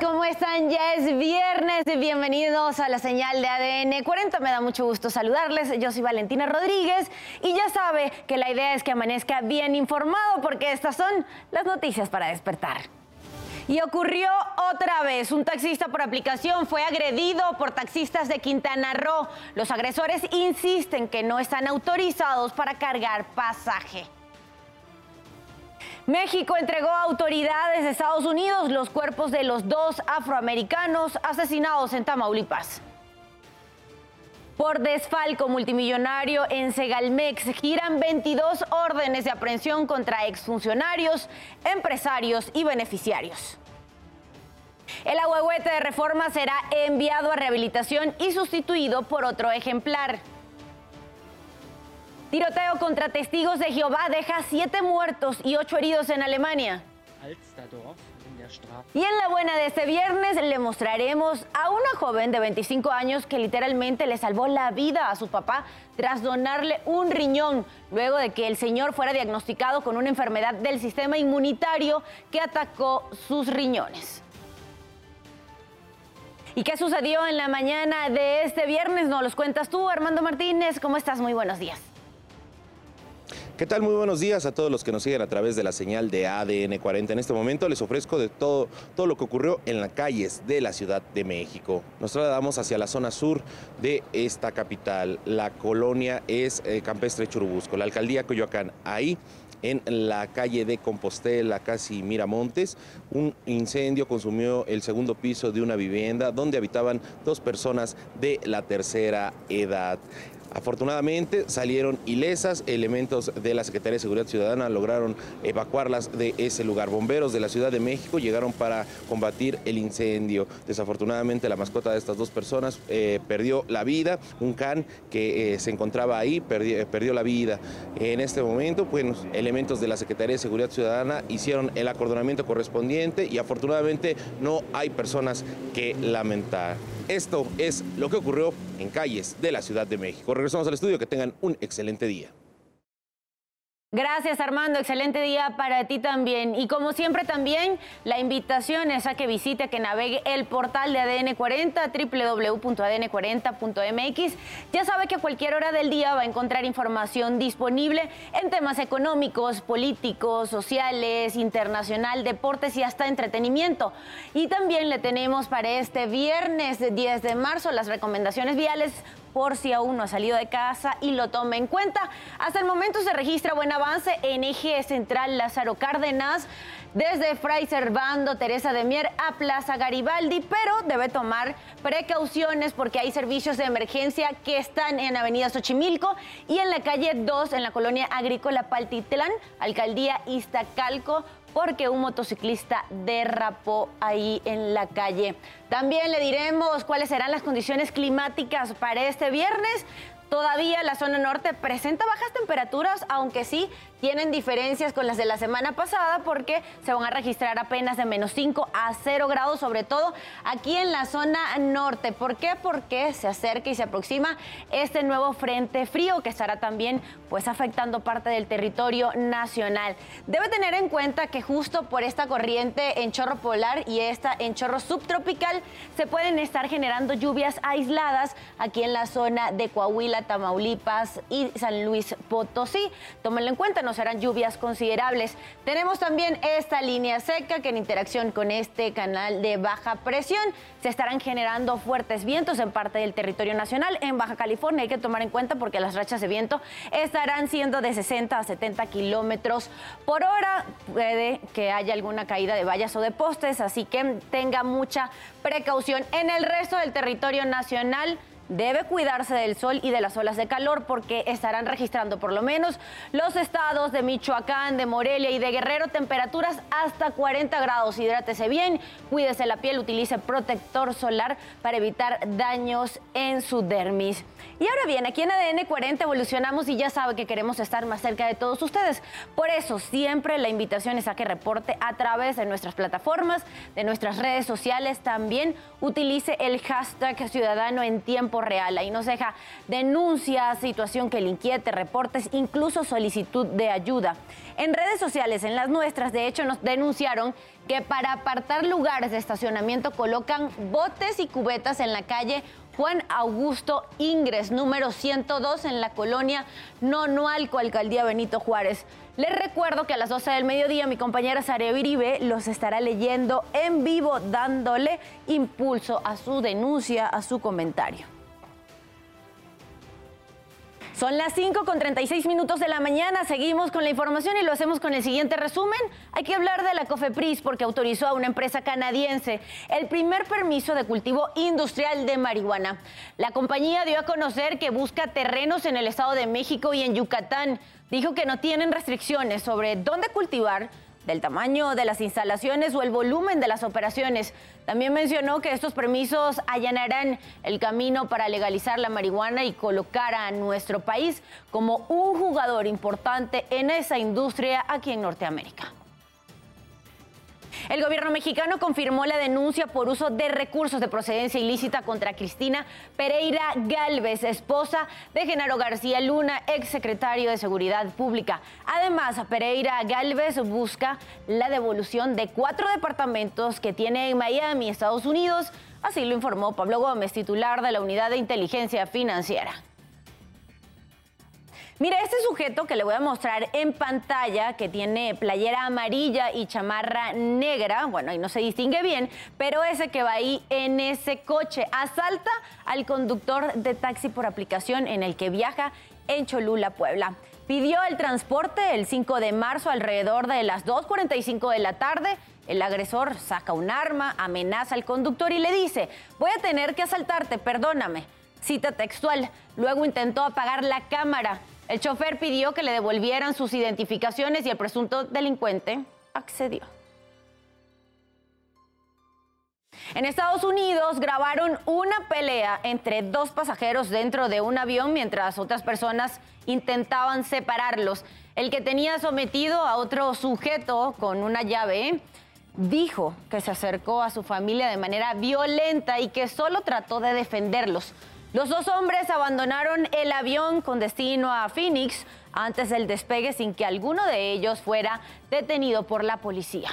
¿cómo están? Ya es viernes, bienvenidos a la señal de ADN 40. Me da mucho gusto saludarles. Yo soy Valentina Rodríguez y ya sabe que la idea es que amanezca bien informado porque estas son las noticias para despertar. Y ocurrió otra vez. Un taxista por aplicación fue agredido por taxistas de Quintana Roo. Los agresores insisten que no están autorizados para cargar pasaje. México entregó a autoridades de Estados Unidos los cuerpos de los dos afroamericanos asesinados en Tamaulipas. Por desfalco multimillonario en Segalmex giran 22 órdenes de aprehensión contra exfuncionarios, empresarios y beneficiarios. El ahuehuete de reforma será enviado a rehabilitación y sustituido por otro ejemplar. Tiroteo contra testigos de Jehová deja siete muertos y ocho heridos en Alemania. Y en la buena de este viernes le mostraremos a una joven de 25 años que literalmente le salvó la vida a su papá tras donarle un riñón, luego de que el señor fuera diagnosticado con una enfermedad del sistema inmunitario que atacó sus riñones. ¿Y qué sucedió en la mañana de este viernes? Nos los cuentas tú, Armando Martínez. ¿Cómo estás? Muy buenos días. ¿Qué tal? Muy buenos días a todos los que nos siguen a través de la señal de ADN 40. En este momento les ofrezco de todo, todo lo que ocurrió en las calles de la Ciudad de México. Nos trasladamos hacia la zona sur de esta capital. La colonia es eh, Campestre Churubusco, la alcaldía Coyoacán. Ahí en la calle de Compostela, casi Miramontes. Un incendio consumió el segundo piso de una vivienda donde habitaban dos personas de la tercera edad. Afortunadamente salieron ilesas, elementos de la Secretaría de Seguridad Ciudadana lograron evacuarlas de ese lugar. Bomberos de la Ciudad de México llegaron para combatir el incendio. Desafortunadamente la mascota de estas dos personas eh, perdió la vida, un can que eh, se encontraba ahí perdió, perdió, la vida. En este momento, pues, elementos de la Secretaría de Seguridad Ciudadana hicieron el acordonamiento correspondiente y afortunadamente no hay personas que lamentar. Esto es lo que ocurrió en calles de la Ciudad de México. Regresamos al estudio, que tengan un excelente día. Gracias Armando, excelente día para ti también. Y como siempre también, la invitación es a que visite, que navegue el portal de ADN 40, www.adn40.mx. Ya sabe que a cualquier hora del día va a encontrar información disponible en temas económicos, políticos, sociales, internacional, deportes y hasta entretenimiento. Y también le tenemos para este viernes 10 de marzo las recomendaciones viales por si aún no ha salido de casa y lo tome en cuenta. Hasta el momento se registra buen avance en eje central Lázaro Cárdenas desde Fray Servando, Teresa de Mier a Plaza Garibaldi, pero debe tomar precauciones porque hay servicios de emergencia que están en Avenida Xochimilco y en la calle 2 en la colonia agrícola Paltitlán, Alcaldía Iztacalco porque un motociclista derrapó ahí en la calle. También le diremos cuáles serán las condiciones climáticas para este viernes. Todavía la zona norte presenta bajas temperaturas, aunque sí tienen diferencias con las de la semana pasada porque se van a registrar apenas de menos 5 a 0 grados, sobre todo aquí en la zona norte. ¿Por qué? Porque se acerca y se aproxima este nuevo frente frío que estará también pues afectando parte del territorio nacional. Debe tener en cuenta que justo por esta corriente en chorro polar y esta en chorro subtropical se pueden estar generando lluvias aisladas aquí en la zona de Coahuila, Tamaulipas y San Luis Potosí. Tómenlo en cuenta, serán lluvias considerables. Tenemos también esta línea seca que en interacción con este canal de baja presión se estarán generando fuertes vientos en parte del territorio nacional. En Baja California hay que tomar en cuenta porque las rachas de viento estarán siendo de 60 a 70 kilómetros por hora. Puede que haya alguna caída de vallas o de postes, así que tenga mucha precaución. En el resto del territorio nacional, debe cuidarse del sol y de las olas de calor porque estarán registrando por lo menos los estados de Michoacán, de Morelia y de Guerrero temperaturas hasta 40 grados. Hidrátese bien, cuídese la piel, utilice protector solar para evitar daños en su dermis. Y ahora bien, aquí en ADN 40 evolucionamos y ya sabe que queremos estar más cerca de todos ustedes. Por eso siempre la invitación es a que reporte a través de nuestras plataformas, de nuestras redes sociales. También utilice el hashtag ciudadano en tiempo real. Ahí nos deja denuncias, situación que le inquiete, reportes, incluso solicitud de ayuda. En redes sociales, en las nuestras, de hecho, nos denunciaron que para apartar lugares de estacionamiento colocan botes y cubetas en la calle Juan Augusto Ingres, número 102 en la colonia Nonualco, Alcaldía Benito Juárez. Les recuerdo que a las 12 del mediodía mi compañera Sarea Viribe los estará leyendo en vivo, dándole impulso a su denuncia, a su comentario. Son las 5 con 36 minutos de la mañana. Seguimos con la información y lo hacemos con el siguiente resumen. Hay que hablar de la COFEPRIS porque autorizó a una empresa canadiense el primer permiso de cultivo industrial de marihuana. La compañía dio a conocer que busca terrenos en el Estado de México y en Yucatán. Dijo que no tienen restricciones sobre dónde cultivar del tamaño de las instalaciones o el volumen de las operaciones. También mencionó que estos permisos allanarán el camino para legalizar la marihuana y colocar a nuestro país como un jugador importante en esa industria aquí en Norteamérica. El gobierno mexicano confirmó la denuncia por uso de recursos de procedencia ilícita contra Cristina Pereira Galvez, esposa de Genaro García Luna, exsecretario de Seguridad Pública. Además, Pereira Galvez busca la devolución de cuatro departamentos que tiene en Miami, Estados Unidos. Así lo informó Pablo Gómez, titular de la Unidad de Inteligencia Financiera. Mire, este sujeto que le voy a mostrar en pantalla, que tiene playera amarilla y chamarra negra, bueno, ahí no se distingue bien, pero ese que va ahí en ese coche, asalta al conductor de taxi por aplicación en el que viaja en Cholula, Puebla. Pidió el transporte el 5 de marzo alrededor de las 2.45 de la tarde. El agresor saca un arma, amenaza al conductor y le dice, voy a tener que asaltarte, perdóname. Cita textual. Luego intentó apagar la cámara. El chofer pidió que le devolvieran sus identificaciones y el presunto delincuente accedió. En Estados Unidos grabaron una pelea entre dos pasajeros dentro de un avión mientras otras personas intentaban separarlos. El que tenía sometido a otro sujeto con una llave dijo que se acercó a su familia de manera violenta y que solo trató de defenderlos. Los dos hombres abandonaron el avión con destino a Phoenix antes del despegue sin que alguno de ellos fuera detenido por la policía.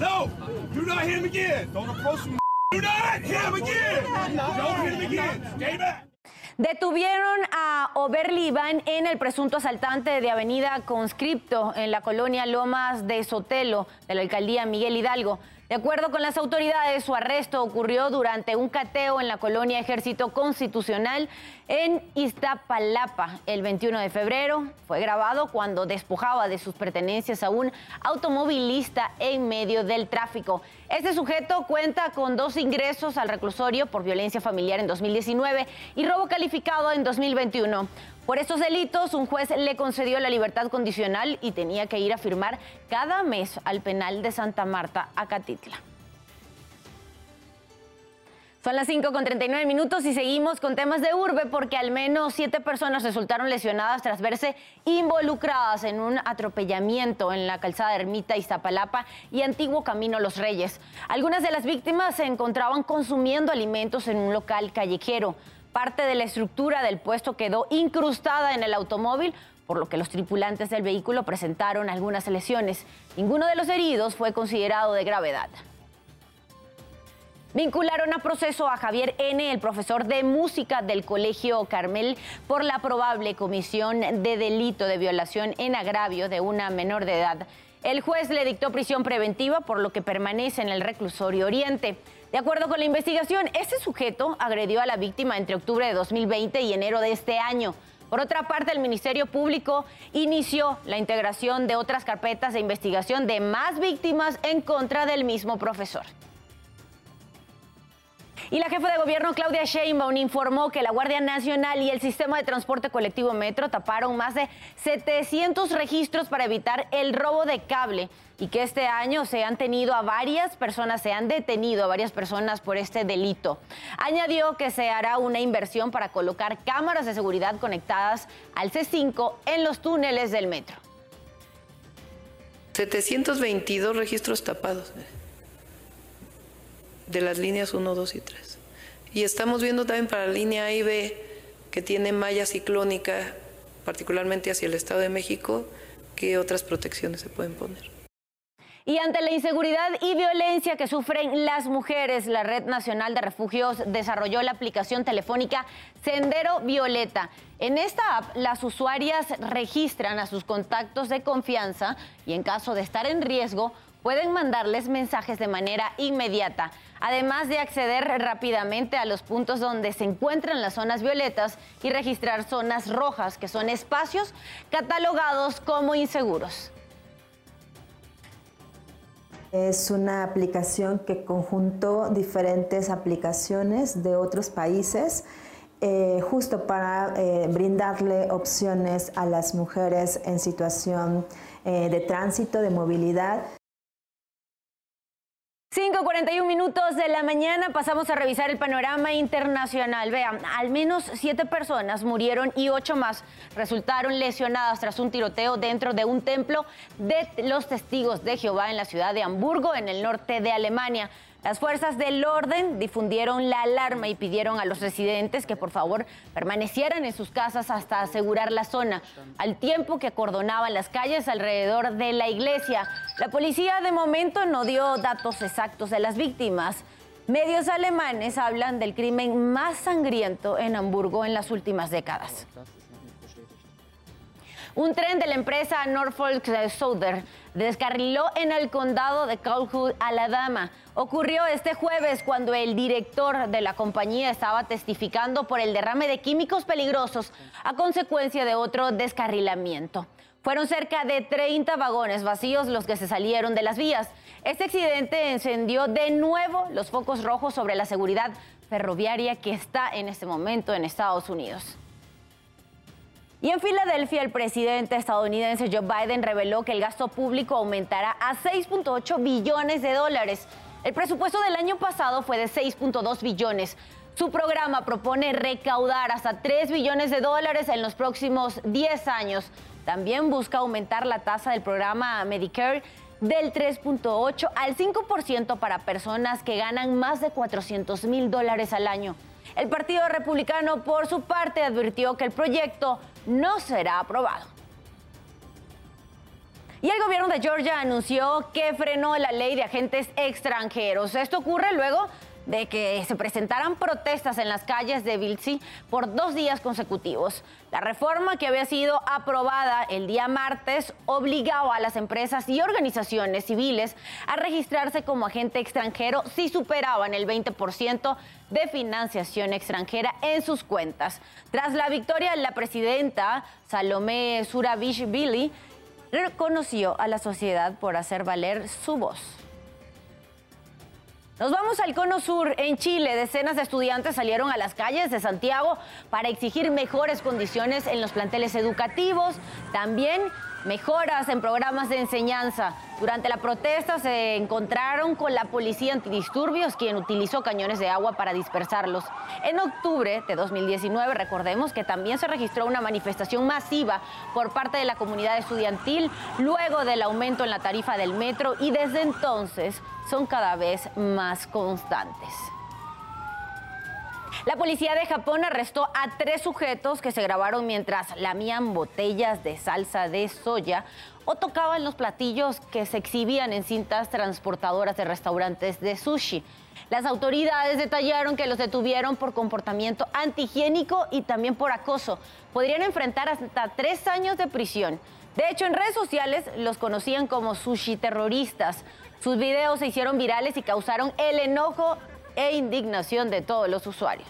No, do not hit him again. Don't approach me. Detuvieron a Oberli Iván en el presunto asaltante de Avenida Conscripto en la colonia Lomas de Sotelo de la alcaldía Miguel Hidalgo. De acuerdo con las autoridades, su arresto ocurrió durante un cateo en la colonia Ejército Constitucional en Iztapalapa el 21 de febrero. Fue grabado cuando despojaba de sus pertenencias a un automovilista en medio del tráfico. Este sujeto cuenta con dos ingresos al reclusorio por violencia familiar en 2019 y robo calificado en 2021. Por estos delitos, un juez le concedió la libertad condicional y tenía que ir a firmar cada mes al penal de Santa Marta, Acatitla. Son las 5 con 39 minutos y seguimos con temas de urbe porque al menos siete personas resultaron lesionadas tras verse involucradas en un atropellamiento en la calzada Ermita Iztapalapa y antiguo Camino Los Reyes. Algunas de las víctimas se encontraban consumiendo alimentos en un local callejero. Parte de la estructura del puesto quedó incrustada en el automóvil, por lo que los tripulantes del vehículo presentaron algunas lesiones. Ninguno de los heridos fue considerado de gravedad. Vincularon a proceso a Javier N., el profesor de música del Colegio Carmel, por la probable comisión de delito de violación en agravio de una menor de edad. El juez le dictó prisión preventiva, por lo que permanece en el reclusorio Oriente. De acuerdo con la investigación, este sujeto agredió a la víctima entre octubre de 2020 y enero de este año. Por otra parte, el Ministerio Público inició la integración de otras carpetas de investigación de más víctimas en contra del mismo profesor. Y la jefa de gobierno Claudia Sheinbaum informó que la Guardia Nacional y el sistema de transporte colectivo Metro taparon más de 700 registros para evitar el robo de cable y que este año se han tenido a varias personas, se han detenido a varias personas por este delito. Añadió que se hará una inversión para colocar cámaras de seguridad conectadas al C5 en los túneles del metro. 722 registros tapados de las líneas 1, 2 y 3. Y estamos viendo también para la línea A y B, que tiene malla ciclónica, particularmente hacia el Estado de México, qué otras protecciones se pueden poner. Y ante la inseguridad y violencia que sufren las mujeres, la Red Nacional de Refugios desarrolló la aplicación telefónica Sendero Violeta. En esta app, las usuarias registran a sus contactos de confianza y en caso de estar en riesgo, pueden mandarles mensajes de manera inmediata, además de acceder rápidamente a los puntos donde se encuentran las zonas violetas y registrar zonas rojas, que son espacios catalogados como inseguros. Es una aplicación que conjuntó diferentes aplicaciones de otros países. Eh, justo para eh, brindarle opciones a las mujeres en situación eh, de tránsito, de movilidad. 5.41 minutos de la mañana pasamos a revisar el panorama internacional. Vean, al menos siete personas murieron y ocho más resultaron lesionadas tras un tiroteo dentro de un templo de los testigos de Jehová en la ciudad de Hamburgo, en el norte de Alemania. Las fuerzas del orden difundieron la alarma y pidieron a los residentes que por favor permanecieran en sus casas hasta asegurar la zona, al tiempo que acordonaban las calles alrededor de la iglesia. La policía de momento no dio datos exactos de las víctimas. Medios alemanes hablan del crimen más sangriento en Hamburgo en las últimas décadas. Un tren de la empresa Norfolk Southern descarriló en el condado de Calhoun, Alabama. Ocurrió este jueves cuando el director de la compañía estaba testificando por el derrame de químicos peligrosos a consecuencia de otro descarrilamiento. Fueron cerca de 30 vagones vacíos los que se salieron de las vías. Este accidente encendió de nuevo los focos rojos sobre la seguridad ferroviaria que está en este momento en Estados Unidos. Y en Filadelfia, el presidente estadounidense Joe Biden reveló que el gasto público aumentará a 6.8 billones de dólares. El presupuesto del año pasado fue de 6.2 billones. Su programa propone recaudar hasta 3 billones de dólares en los próximos 10 años. También busca aumentar la tasa del programa Medicare del 3.8 al 5% para personas que ganan más de 400 mil dólares al año. El Partido Republicano, por su parte, advirtió que el proyecto no será aprobado. Y el gobierno de Georgia anunció que frenó la ley de agentes extranjeros. Esto ocurre luego de que se presentaran protestas en las calles de Vilsi por dos días consecutivos. La reforma que había sido aprobada el día martes obligaba a las empresas y organizaciones civiles a registrarse como agente extranjero si superaban el 20% de financiación extranjera en sus cuentas. Tras la victoria, la presidenta Salomé Surabishvili reconoció a la sociedad por hacer valer su voz. Nos vamos al Cono Sur. En Chile, decenas de estudiantes salieron a las calles de Santiago para exigir mejores condiciones en los planteles educativos, también mejoras en programas de enseñanza. Durante la protesta se encontraron con la policía antidisturbios, quien utilizó cañones de agua para dispersarlos. En octubre de 2019, recordemos que también se registró una manifestación masiva por parte de la comunidad estudiantil luego del aumento en la tarifa del metro y desde entonces son cada vez más constantes. La policía de Japón arrestó a tres sujetos que se grabaron mientras lamían botellas de salsa de soya o tocaban los platillos que se exhibían en cintas transportadoras de restaurantes de sushi. Las autoridades detallaron que los detuvieron por comportamiento antihigiénico y también por acoso. Podrían enfrentar hasta tres años de prisión. De hecho, en redes sociales los conocían como sushi terroristas. Sus videos se hicieron virales y causaron el enojo e indignación de todos los usuarios.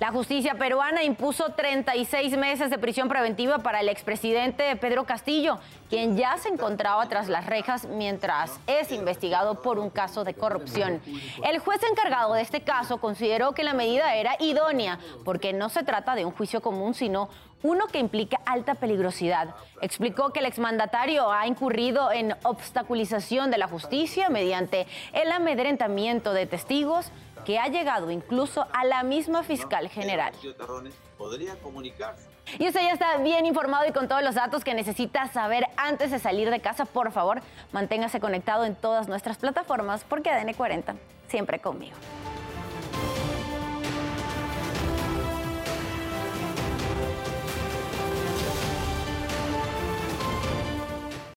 La justicia peruana impuso 36 meses de prisión preventiva para el expresidente Pedro Castillo, quien ya se encontraba tras las rejas mientras es investigado por un caso de corrupción. El juez encargado de este caso consideró que la medida era idónea porque no se trata de un juicio común, sino uno que implica alta peligrosidad. Explicó que el exmandatario ha incurrido en obstaculización de la justicia mediante el amedrentamiento de testigos que ha llegado incluso a la misma fiscal general. Y usted ya está bien informado y con todos los datos que necesita saber antes de salir de casa, por favor, manténgase conectado en todas nuestras plataformas porque ADN 40 siempre conmigo.